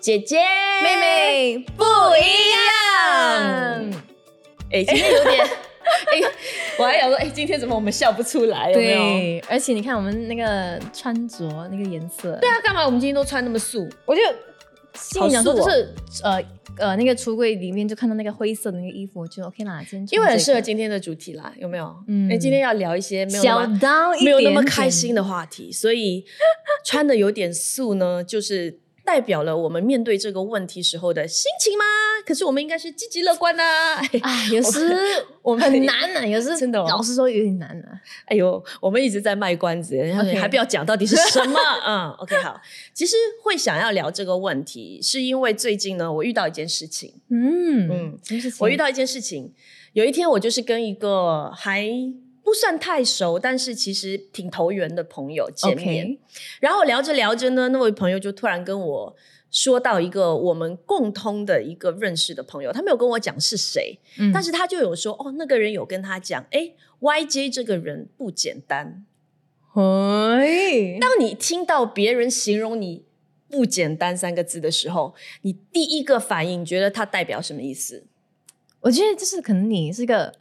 姐姐妹妹不一样。哎，今天有点，哎，我还想说，哎，今天怎么我们笑不出来？有没有？对，而且你看我们那个穿着那个颜色，对啊，干嘛我们今天都穿那么素？我就心里想说，好素哦就是呃呃，那个橱柜里面就看到那个灰色的那个衣服，我就 OK 啦，今天穿因为很适合今天的主题啦，有没有？嗯嗯，哎，今天要聊一些没有那小么到一没有那么开心的话题，所以穿的有点素呢，就是代表了我们面对这个问题时候的心情吗？可是我们应该是积极乐观呐、啊，有时 我们很难啊，有时真的哦老实说有点难啊。哎呦，我们一直在卖关子，然后 OK 还不要讲到底是什么。嗯，OK，好。其实会想要聊这个问题，是因为最近呢，我遇到一件事情。嗯嗯嗯，什么事情？我遇到一件事情，有一天我就是跟一个还不算太熟，但是其实挺投缘的朋友见面然后聊着聊着呢，那位朋友就突然跟我说到一个我们共通的一个认识的朋友，他没有跟我讲是谁，嗯但是他就有说哦，那个人有跟他讲，哎，YJ 这个人不简单。嘿，当你听到别人形容你不简单三个字的时候，你第一个反应觉得它代表什么意思？我觉得就是可能你是个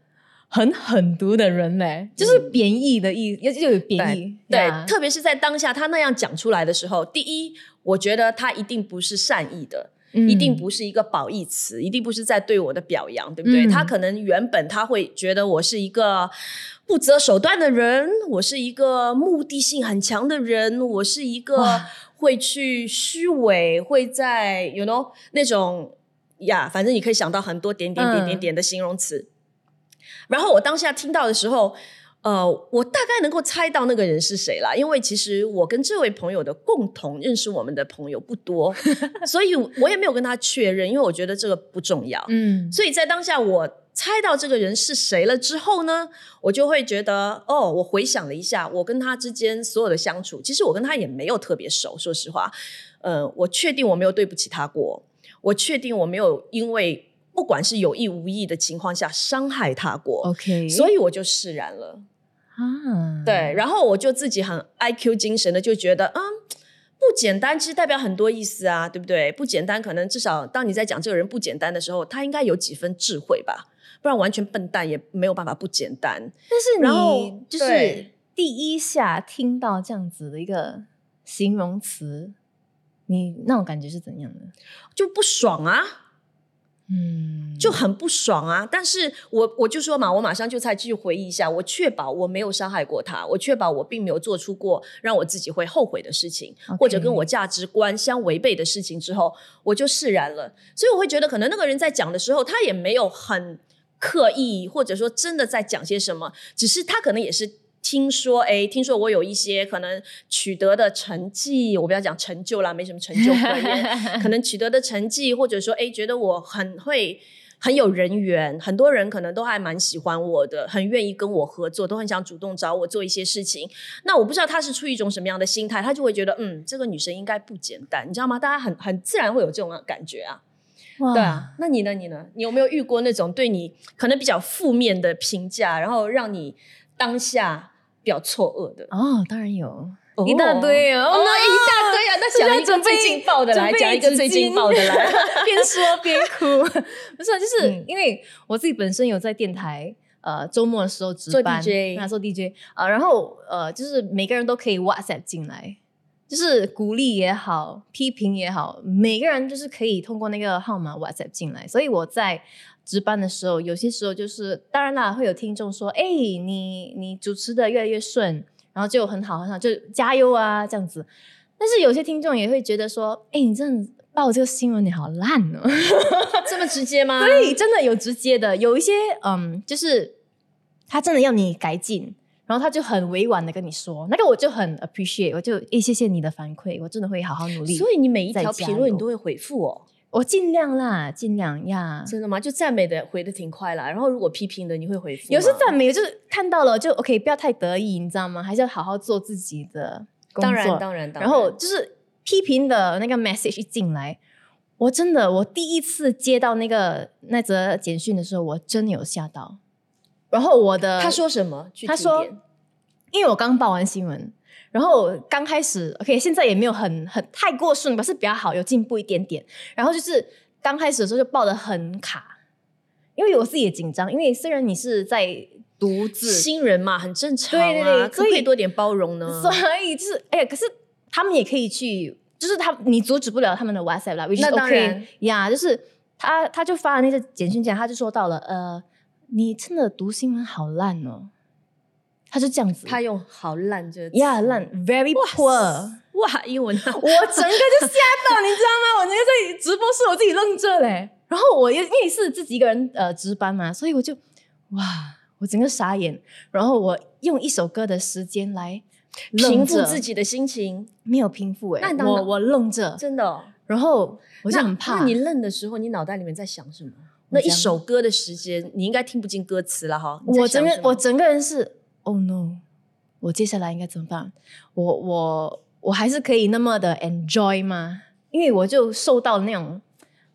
很狠毒的人嘞，就是贬义的意，又又有贬义，对，呀。特别是在当下他那样讲出来的时候，第一，我觉得他一定不是善意的，一定不是一个褒义词，一定不是在对我的表扬，对不对？嗯。他可能原本他会觉得我是一个不择手段的人，我是一个目的性很强的人，我是一个会去虚伪，会在 you know 那种呀，反正你可以想到很多点点点点嗯。点的形容词。然后我当下听到的时候，呃，我大概能够猜到那个人是谁啦，因为其实我跟这位朋友的共同认识我们的朋友不多，所以我也没有跟他确认，因为我觉得这个不重要。嗯所以在当下我猜到这个人是谁了之后呢，我就会觉得，哦，我回想了一下，我跟他之间所有的相处，其实我跟他也没有特别熟，说实话，呃，我确定我没有对不起他过，我确定我没有因为不管是有意无意的情况下伤害他过。，OK，所以我就释然了，啊，对，然后我就自己很 IQ 精神的就觉得，嗯，不简单，其实代表很多意思啊，对不对？不简单，可能至少当你在讲这个人不简单的时候，他应该有几分智慧吧，不然完全笨蛋也没有办法不简单。但是你就是第一下听到这样子的一个形容词，你那种感觉是怎样的？就不爽啊，嗯，就很不爽啊！但是我我就说嘛，我马上就再继续回忆一下，我确保我没有伤害过他，我确保我并没有做出过让我自己会后悔的事情或者跟我价值观相违背的事情之后，我就释然了。所以我会觉得，可能那个人在讲的时候，他也没有很刻意，或者说真的在讲些什么，只是他可能也是。听说，哎，听说我有一些可能取得的成绩，我不要讲成就啦，没什么成就可言，可能取得的成绩，或者说，哎，觉得我很会。很有人缘，很多人可能都还蛮喜欢我的，很愿意跟我合作，都很想主动找我做一些事情。那我不知道他是出于一种什么样的心态，他就会觉得，嗯，这个女生应该不简单，你知道吗？大家很很自然会有这种感觉啊。哇对啊，那你呢？你呢？你有没有遇过那种对你可能比较负面的评价，然后让你当下比较错愕的？哦，当然有。哦一大堆哦哦，那一大堆啊！那讲一个最劲爆的来，讲一个最劲爆的来。边说边哭。不是啊，就是嗯因为我自己本身有在电台。呃，周末的时候值做班，DJ 那做 DJ 啊、然后呃，就是每个人都可以 WhatsApp 进来，就是鼓励也好，批评也好，每个人就是可以通过那个号码 WhatsApp 进来。所以我在值班的时候，有些时候就是，当然啦，会有听众说，哎，你你主持的越来越顺，然后就很好很好，就加油啊这样子。但是有些听众也会觉得说，哎，你真的报这个新闻你好烂哦。这么直接吗？对，真的有直接的，有一些嗯，就是他真的要你改进，然后他就很委婉的跟你说，那个我就很 appreciate，我就诶谢谢你的反馈，我真的会好好努力。所以你每一条评论你都会回复哦。我尽量啦，尽量呀。真的吗？就赞美的回的挺快啦，然后如果批评的你会回复吗？有时赞美就是看到了就 OK，不要太得意，你知道吗？还是要好好做自己的工作。当然当然当然，然后就是批评的那个 message 一进来，我真的我第一次接到那个那则简讯的时候，我真的有吓到。然后我的他说什么？他说因为我刚报完新闻，然后刚开始，OK，现在也没有很很太过顺，吧是比较好，有进步一点点。然后就是刚开始的时候就报的很卡，因为我自己也紧张，因为虽然你是在独自，新人嘛，很正常、啊。对对对可不可以多点包容呢？所以就是哎呀，可是他们也可以去，就是他你阻止不了他们的 WhatsApp 啦，which is 那当然 OK 呀，就是他他就发了那个简讯进来，他就说到了，呃，你真的读新闻好烂哦，他就这样子，他用好烂这个词呀烂，very poor。哇，英文啊 我整个就吓到，你知道吗？我那个在直播室，我自己愣着嘞。然后我又因为是自己一个人呃值班嘛，所以我就哇，我整个傻眼。然后我用一首歌的时间来平复自，己的心情，没有平复哎、我我愣着，真的、哦。然后我就很怕。那你愣的时候，你脑袋里面在想什么？那一首歌的时间，你应该听不进歌词了哈。我整个我整个人是 Oh no，我接下来应该怎么办？我我我还是可以那么的 enjoy 吗？因为我就受到那种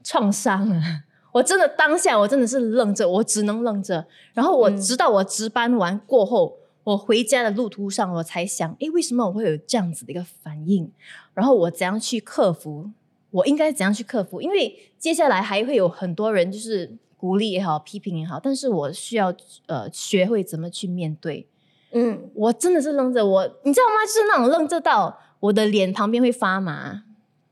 创伤啊！我真的当下我真的是愣着，我只能愣着。然后我嗯直到我值班完过后，我回家的路途上，我才想，诶，为什么我会有这样子的一个反应？然后我怎样去克服？我应该怎样去克服？因为接下来还会有很多人就是鼓励也好，批评也好，但是我需要呃学会怎么去面对。嗯，我真的是愣着，我你知道吗？就是那种愣着到我的脸旁边会发麻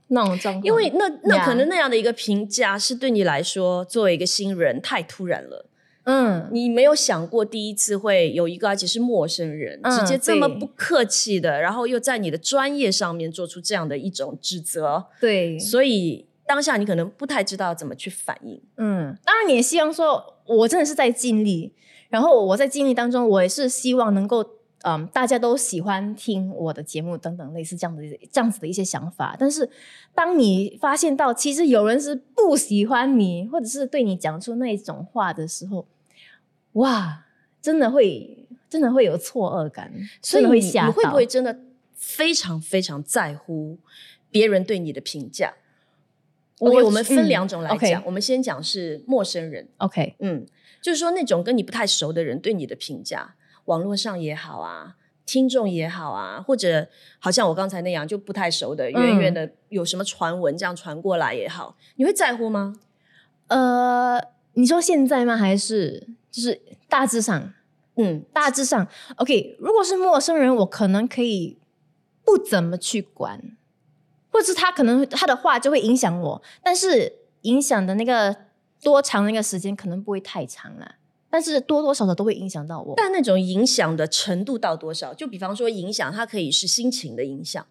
那种状况。因为那那可能那样的一个评价是对你来说，作为一个新人太突然了。嗯，你没有想过第一次会有一个而且是陌生人，嗯直接这么不客气的，然后又在你的专业上面做出这样的一种指责，对，所以当下你可能不太知道怎么去反应。嗯，当然你也希望说，我真的是在尽力，然后我在经历当中，我也是希望能够，嗯，大家都喜欢听我的节目等等，类似这样的这样子的一些想法。但是，当你发现到其实有人是不喜欢你，或者是对你讲出那种话的时候，哇，真的会真的会有错愕感，所以你会吓到。你会不会真的非常非常在乎别人对你的评价我？OK，我们分嗯两种来讲，我们先讲是陌生人，OK？嗯，就是说那种跟你不太熟的人对你的评价，网络上也好啊，听众也好啊，或者好像我刚才那样就不太熟的，远远的有什么传闻这样传过来也好，你会在乎吗？呃，你说现在吗？还是就是大致上？嗯，大致上，OK。如果是陌生人，我可能可以不怎么去管，或者是他可能他的话就会影响我，但是影响的那个多长那个时间可能不会太长了，但是多多少少都会影响到我。但那种影响的程度到多少？就比方说影响，它可以是心情的影响，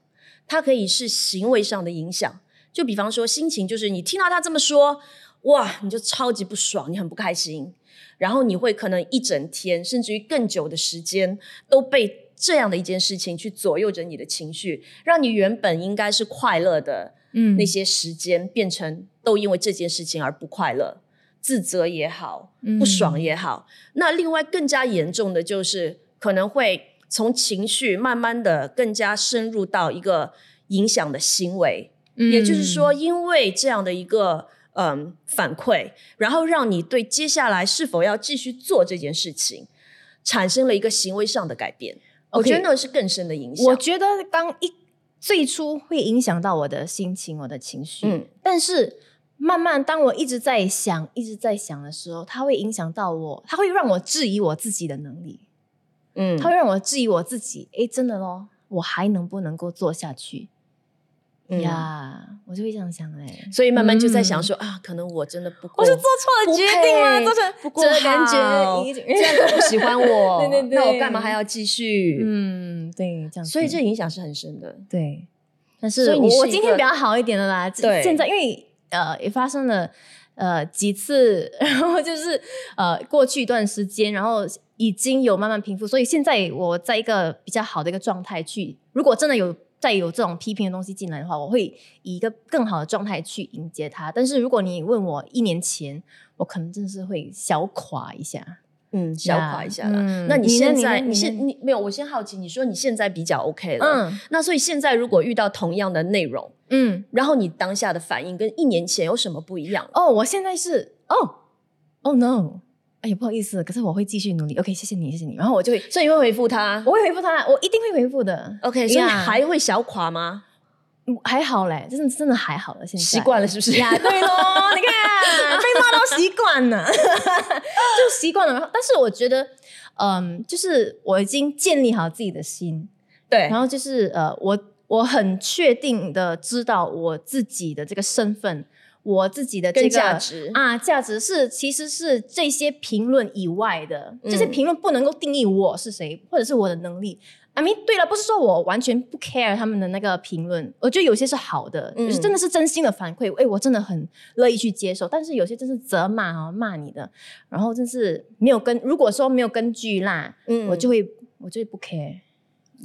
它可以是行为上的影响。就比方说心情，就是你听到他这么说，哇，你就超级不爽，你很不开心，然后你会可能一整天，甚至于更久的时间都被这样的一件事情去左右着你的情绪，让你原本应该是快乐的嗯那些时间，变成都因为这件事情而不快乐，自责也好，不爽也好。那另外更加严重的就是可能会从情绪慢慢的更加深入到一个影响的行为，嗯也就是说，因为这样的一个嗯反馈，然后让你对接下来是否要继续做这件事情，产生了一个行为上的改变。我觉得那是更深的影响。我觉得刚一最初会影响到我的心情、我的情绪，嗯但是慢慢当我一直在想、一直在想的时候，它会影响到我，它会让我质疑我自己的能力，嗯它会让我质疑我自己。哎，真的咯，我还能不能够做下去？嗯呀，我就会这样想欸。所以慢慢就在想说、啊，可能我真的不够，我是做错了决定吗？做成不够这感好觉已经这样都不喜欢我，对对对那我干嘛还要继续？嗯，对，这样。所以这影响是很深的。对，但是所以你我我今天比较好一点的啦。对现在因为呃也发生了呃几次，然后就是呃过去一段时间，然后已经有慢慢平复，所以现在我在一个比较好的一个状态去，如果真的有。再有这种批评的东西进来的话，我会以一个更好的状态去迎接它。但是如果你问我一年前，我可能真的是会小垮一下。嗯，小垮一下啦。嗯那你现在，你现你没有？我先好奇，你说你现在比较 OK 了，嗯那所以现在如果遇到同样的内容，嗯，然后你当下的反应跟一年前有什么不一样？哦，我现在是哦，哦 no，哎呀不好意思，可是我会继续努力。OK，谢谢你，谢谢你。然后我就会，所以你会回复他我会回复他，我一定会回复的。？OK，所以 Yeah 还会小垮吗？嗯还好嘞，真的真的还好了，现在习惯了是不是？呀，对咯，你看被骂到习惯了，就习惯了。然后，但是我觉得，嗯，就是我已经建立好自己的心，对然后就是呃，我我很确定的知道我自己的这个身份，我自己的这跟个价值啊，价值是其实是这些评论以外的，这些嗯评论不能够定义我是谁，或者是我的能力。I mean，对了，不是说我完全不 care 他们的那个评论，我觉得有些是好的，嗯就是真的是真心的反馈，哎，我真的很乐意去接受。但是有些真是责骂啊，骂你的，然后真是没有根，如果说没有根据啦，嗯我就会我就会不 care。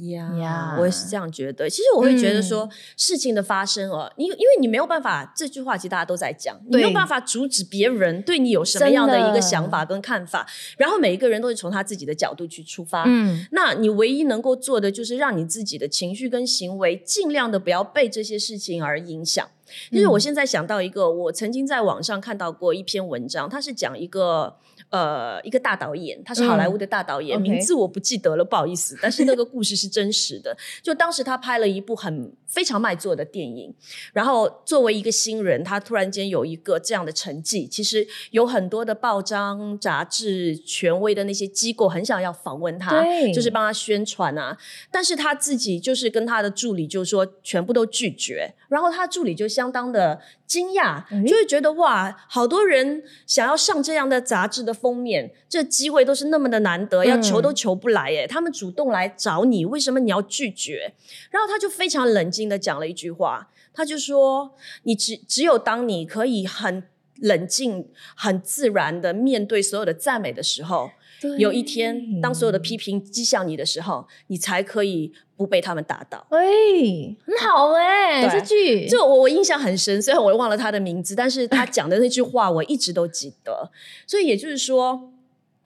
呀呀我也是这样觉得。其实我会觉得说，事情的发生哦，你因为你没有办法，这句话其实大家都在讲，你没有办法阻止别人对你有什么样的一个想法跟看法，然后每一个人都是从他自己的角度去出发。嗯那你唯一能够做的，就是让你自己的情绪跟行为尽量的不要被这些事情而影响。就是我现在想到一个，我曾经在网上看到过一篇文章，它是讲一个呃一个大导演，他是好莱坞的大导演，嗯名字我不记得了，不好意思。但是那个故事是真实的，就当时他拍了一部很非常卖座的电影，然后作为一个新人，他突然间有一个这样的成绩，其实有很多的报章、杂志、权威的那些机构很想要访问他，就是帮他宣传啊。但是他自己就是跟他的助理就说全部都拒绝，然后他助理就相当的惊讶，诶就会觉得哇，好多人想要上这样的杂志的封面，这机会都是那么的难得，要求都求不来耶。他们主动来找你，为什么你要拒绝？然后他就非常冷静的讲了一句话，他就说：你只只有当你可以很冷静、很自然的面对所有的赞美的时候，有一天，当所有的批评击向你的时候，你才可以不被他们打倒。喂，很好哎、对这句这我我印象很深，虽然我忘了他的名字，但是他讲的那句话我一直都记得。所以也就是说，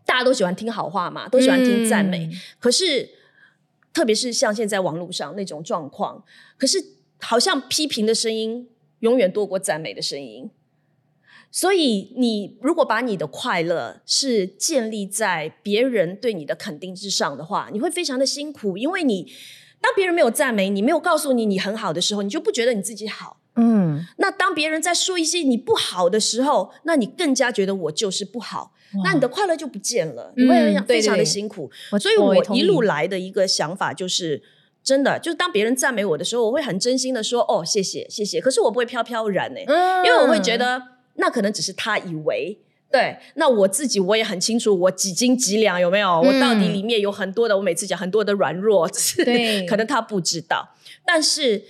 大家都喜欢听好话嘛，都喜欢听赞美。嗯可是，特别是像现在网络上那种状况，可是好像批评的声音永远多过赞美的声音。所以，你如果把你的快乐是建立在别人对你的肯定之上的话，你会非常的辛苦，因为你当别人没有赞美你，没有告诉你你很好的时候，你就不觉得你自己好。嗯，那当别人在说一些你不好的时候，那你更加觉得我就是不好，那你的快乐就不见了，你会非常的对辛苦。所以我一路来的一个想法就是。真的，就是当别人赞美我的时候，我会很真心的说：“哦，谢谢，谢谢。”可是我不会飘飘然呢、嗯因为我会觉得那可能只是他以为。对，那我自己我也很清楚，我几斤几两有没有？我到底嗯里面有很多的，我每次讲很多的软弱，是对可能他不知道。但是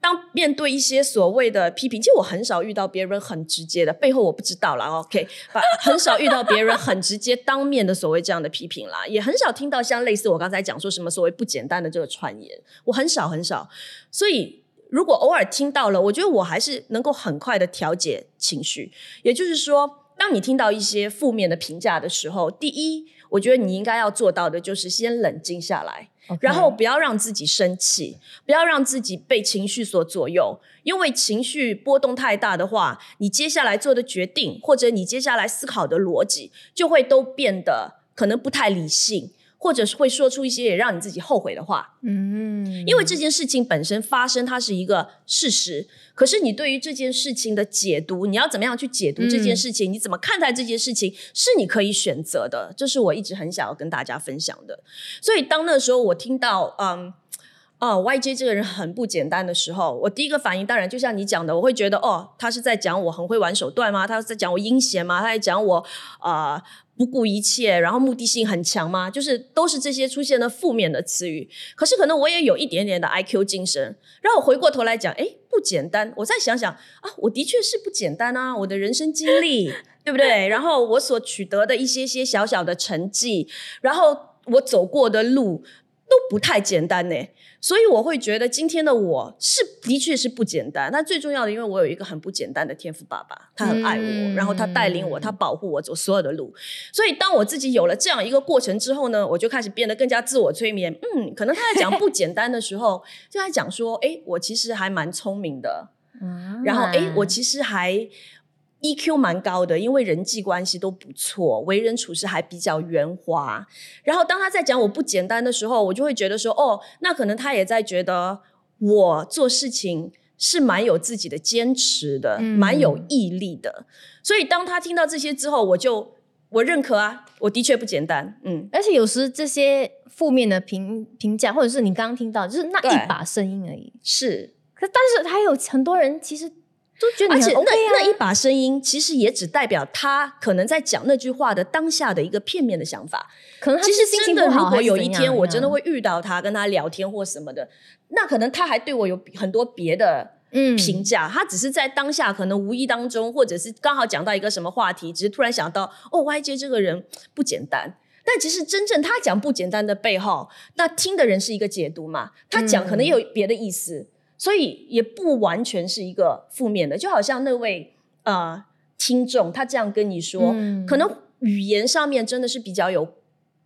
当面对一些所谓的批评，其实我很少遇到别人很直接的，背后我不知道啦。OK，把很少遇到别人很直接当面的所谓这样的批评啦，也很少听到像类似我刚才讲说什么所谓不简单的这个传言，我很少很少。所以如果偶尔听到了，我觉得我还是能够很快的调节情绪。也就是说，当你听到一些负面的评价的时候，第一，我觉得你应该要做到的就是先冷静下来。然后不要让自己生气，不要让自己被情绪所左右，因为情绪波动太大的话，你接下来做的决定或者你接下来思考的逻辑就会都变得可能不太理性，或者是会说出一些也让你自己后悔的话。嗯，因为这件事情本身发生，它是一个事实。可是你对于这件事情的解读，你要怎么样去解读这件事情？你怎么看待这件事情，是你可以选择的。这是我一直很想要跟大家分享的。所以当那时候我听到，嗯。哦，YJ 这个人很不简单的时候，我第一个反应当然就像你讲的，我会觉得哦，他是在讲我很会玩手段吗？他是在讲我阴险吗？他在讲我啊、呃不顾一切，然后目的性很强吗？就是都是这些出现了负面的词语。可是可能我也有一点点的 IQ 精神，让我回过头来讲，哎，不简单。我再想想啊，我的确是不简单啊，我的人生经历，对不对？然后我所取得的一些些小小的成绩，然后我走过的路不太简单呢。所以我会觉得今天的我是的确是不简单。那最重要的，因为我有一个很不简单的天赋爸爸，他很爱我，嗯然后他带领我，他保护我走所有的路。所以当我自己有了这样一个过程之后呢，我就开始变得更加自我催眠。嗯，可能他在讲不简单的时候，就在讲说，哎，我其实还蛮聪明的。嗯然后，哎，我其实还 EQ 蛮高的，因为人际关系都不错，为人处事还比较圆滑。然后当他在讲我不简单的时候，我就会觉得说，哦，那可能他也在觉得我做事情是蛮有自己的坚持的，嗯蛮有毅力的。所以当他听到这些之后，我就我认可啊，我的确不简单，嗯，而且有时这些负面的评评价，或者是你刚刚听到，就是那一把声音而已。是。可但是还有很多人其实都觉得你很而且那那一把声音，其实也只代表他可能在讲那句话的当下的一个片面的想法。可能他其实真的，心情不好，如果有一天我真的会遇到他，跟他聊天或什么的，那可能他还对我有很多别的嗯评价。他只是在当下可能无意当中，或者是刚好讲到一个什么话题，只是突然想到，哦，YJ 这个人不简单。但其实真正他讲不简单的背后，那听的人是一个解读嘛，他讲可能也有别的意思，所以也不完全是一个负面的。就好像那位呃听众，他这样跟你说，嗯可能语言上面真的是比较有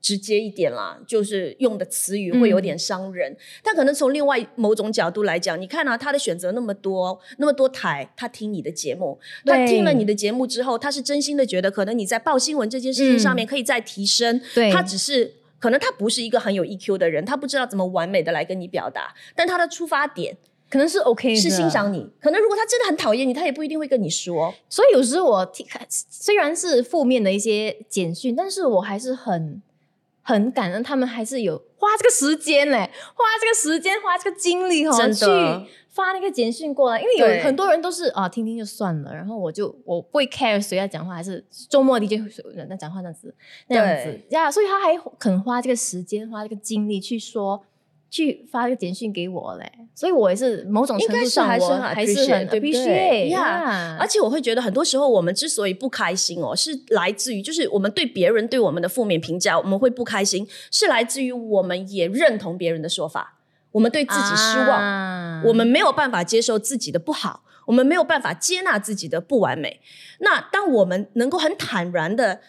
直接一点啦，就是用的词语会有点伤人。但可能从另外某种角度来讲，你看啊，他的选择那么多，那么多台，他听你的节目，他听了你的节目之后，他是真心的觉得，可能你在报新闻这件事情上面可以再提升。对他只是。可能他不是一个很有 EQ 的人，他不知道怎么完美的来跟你表达，但他的出发点可能是 OK，是欣赏你。可能如果他真的很讨厌你，他也不一定会跟你说。所以有时我听，虽然是负面的一些简讯，但是我还是很很感恩，他们还是有花这个时间嘞，花这个时间，花这个精力哈，去发那个简讯过来。因为有很多人都是啊，听听就算了，然后我就我不会 care 谁在讲话，还是周末 DJ 人在讲话那样子那样子对呀所以他还肯花这个时间，花这个精力去说。去发一个简讯给我嘞，所以我也是某种程度上我还是很还是 appreciate，很对不对？appreciate 呀呀而且我会觉得，很多时候我们之所以不开心哦，是来自于就是我们对别人对我们的负面评价，我们会不开心，是来自于我们也认同别人的说法，我们对自己失望，啊。我们没有办法接受自己的不好，我们没有办法接纳自己的不完美。那当我们能够很坦然的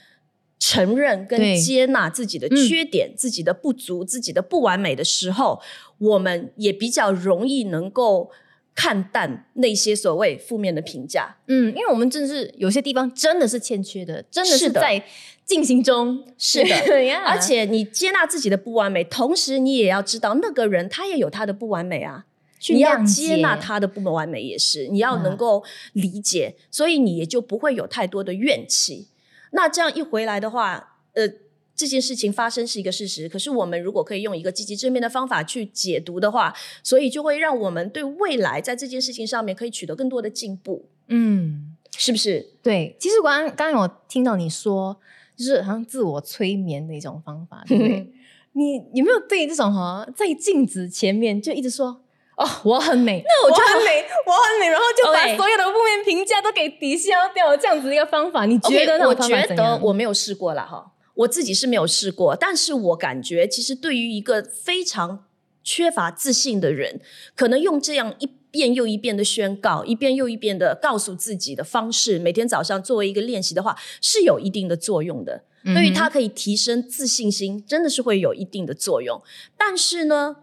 承认跟接纳自己的嗯缺点、自己的不足、自己的不完美的时候，我们也比较容易能够看淡那些所谓负面的评价。嗯，因为我们真的是有些地方真的是欠缺的，真的是在进行中。是的 而且你接纳自己的不完美，同时你也要知道那个人他也有他的不完美啊。你要接纳他的不完美也是，你要能够理解，所以你也就不会有太多的怨气。那这样一回来的话，呃，这件事情发生是一个事实，可是我们如果可以用一个积极正面的方法去解读的话，所以就会让我们对未来在这件事情上面可以取得更多的进步，嗯，是不是？对。其实我刚刚刚有听到你说，就是好像自我催眠的一种方法，对不对？你有没有对这种哈，在镜子前面就一直说哦，我很美，那我就很美，我很美，然后就把所有的负面评价都给抵消掉，这样子一个方法，你觉得那我觉得？我没有试过了，哈，我自己是没有试过，但是我感觉其实对于一个非常缺乏自信的人，可能用这样一遍又一遍的宣告，一遍又一遍的告诉自己的方式，每天早上作为一个练习的话，是有一定的作用的。嗯对于他可以提升自信心，真的是会有一定的作用。但是呢，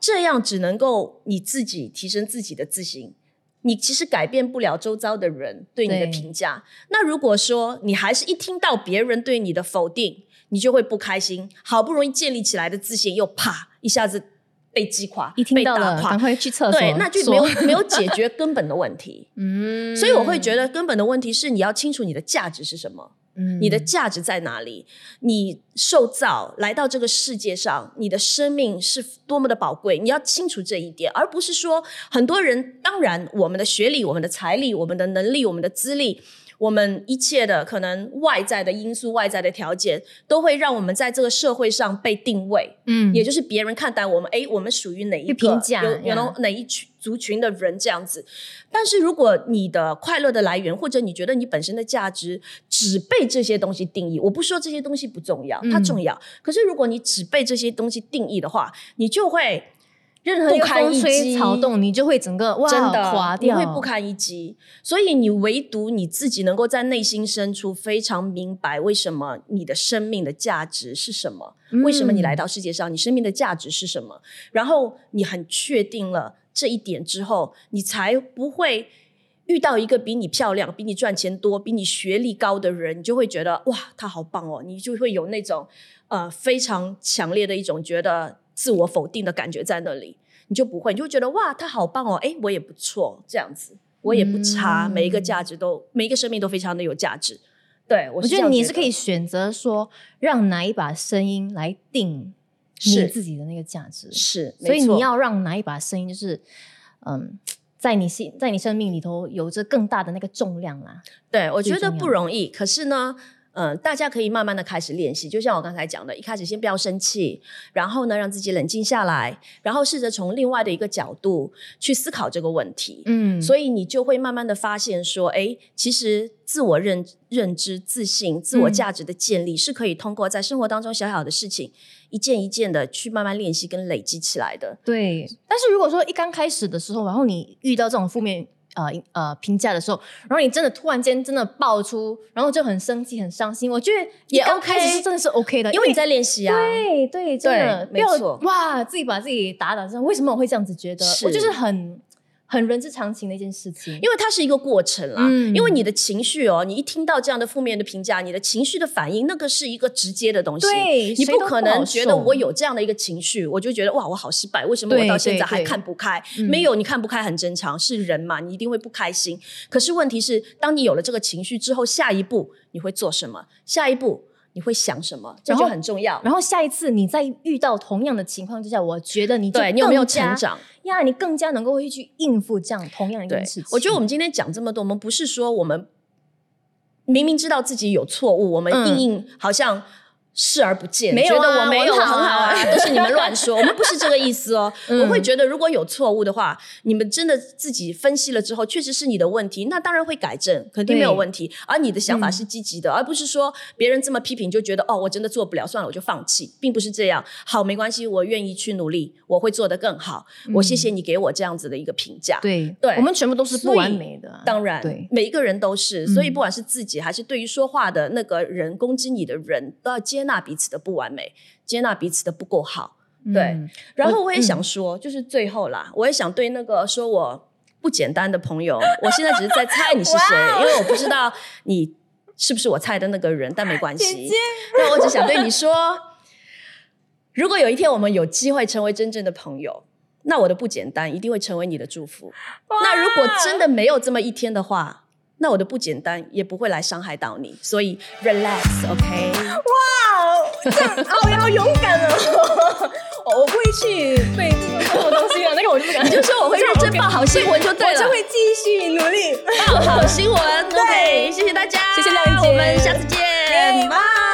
这样只能够你自己提升自己的自信，你其实改变不了周遭的人对你的评价。那如果说你还是一听到别人对你的否定，你就会不开心，好不容易建立起来的自信又啪一下子被击垮，一听到了，赶。快去厕所，对，那就没有 没有解决根本的问题。嗯所以我会觉得根本的问题是你要清楚你的价值是什么。嗯你的价值在哪里？你受造来到这个世界上，你的生命是多么的宝贵，你要清楚这一点，而不是说很多人，当然我们的学历、我们的财力、我们的能力、我们的资历。我们一切的可能外在的因素、外在的条件，都会让我们在这个社会上被定位，嗯也就是别人看待我们，诶，我们属于哪一去个评价有有哪一群族群的人这样子。但是如果你的快乐的来源，或者你觉得你本身的价值只被这些东西定义，我不说这些东西不重要，它嗯重要。可是如果你只被这些东西定义的话，你就会任何风吹草动，你就会整个哇真的垮掉，你会不堪一击。所以你唯独你自己能够在内心深处非常明白，为什么你的生命的价值是什么？嗯为什么你来到世界上？你生命的价值是什么？然后你很确定了这一点之后，你才不会遇到一个比你漂亮、比你赚钱多、比你学历高的人，你就会觉得哇，他好棒哦！你就会有那种呃非常强烈的一种觉得自我否定的感觉在那里，你就不会，你就会觉得哇，他好棒哦！哎，我也不错，这样子我也不差，每一个价值都每一个生命都非常的有价值。对我觉得你是可以选择说，让哪一把声音来定你自己的那个价值，是，所以你要让哪一把声音就是嗯。在你心，在你生命里头有着更大的那个重量啦。对，我觉得不容易。可是呢，嗯，大家可以慢慢的开始练习。就像我刚才讲的，一开始先不要生气，然后呢，让自己冷静下来，然后试着从另外的一个角度去思考这个问题。嗯，所以你就会慢慢的发现说，哎，其实自我认认知、自信、自我价值的建立，是可以通过在生活当中小小的事情。一件一件的去慢慢练习跟累积起来的。对，但是如果说一刚开始的时候，然后你遇到这种负面呃呃评价的时候，然后你真的突然间真的爆出，然后就很生气、很伤心，我觉得也 OK，是真的是 OK 的，因为你在练习啊。对对，真的没错。哇，自己把自己打打这样，为什么我会这样子觉得？我就是很。很人之常情的一件事情，因为它是一个过程啦。因为你的情绪哦，你一听到这样的负面的评价，你的情绪的反应，那个是一个直接的东西。对，你不可能觉得我有这样的一个情绪，我就觉得哇，我好失败，为什么我到现在还看不开？没有，你看不开很正常，是人嘛，你一定会不开心。可是问题是，当你有了这个情绪之后，下一步你会做什么？下一步你会想什么？这就很重要。然后下一次你再遇到同样的情况之下，我觉得你对你有没有成长？呀，你更加能够会去应付这样同样一件事情。我觉得我们今天讲这么多，我们不是说我们明明知道自己有错误，我们硬硬好像。视而不见，觉得我没有很好啊，都是你们乱说。我们不是这个意思哦。我会觉得，如果有错误的话，你们真的自己分析了之后，确实是你的问题，那当然会改正，肯定没有问题。而你的想法是积极的，而不是说别人这么批评就觉得哦，我真的做不了，算了，我就放弃，并不是这样。好，没关系，我愿意去努力，我会做得更好。我谢谢你给我这样子的一个评价。对，对，我们全部都是不完美的，当然，对，每一个人都是。所以不管是自己还是对于说话的那个人攻击你的人，都要接纳彼此的不完。美接纳彼此的不够好，对。然后我也想说，就是最后啦，我也想对那个说我不简单的朋友，我现在只是在猜你是谁，因为我不知道你是不是我猜的那个人，但没关系。那我只想对你说，如果有一天我们有机会成为真正的朋友，那我的不简单一定会成为你的祝福。那如果真的没有这么一天的话，那我的不简单也不会来伤害到你。所以 relax，OK。这样哦，要勇敢哦！我不会去背这么多东西啊，那个我就不敢。你就说我会 认真报好新闻就对了，我就会继续努力报好新闻。对，谢谢大家，谢谢亮姐，我们下次见，拜。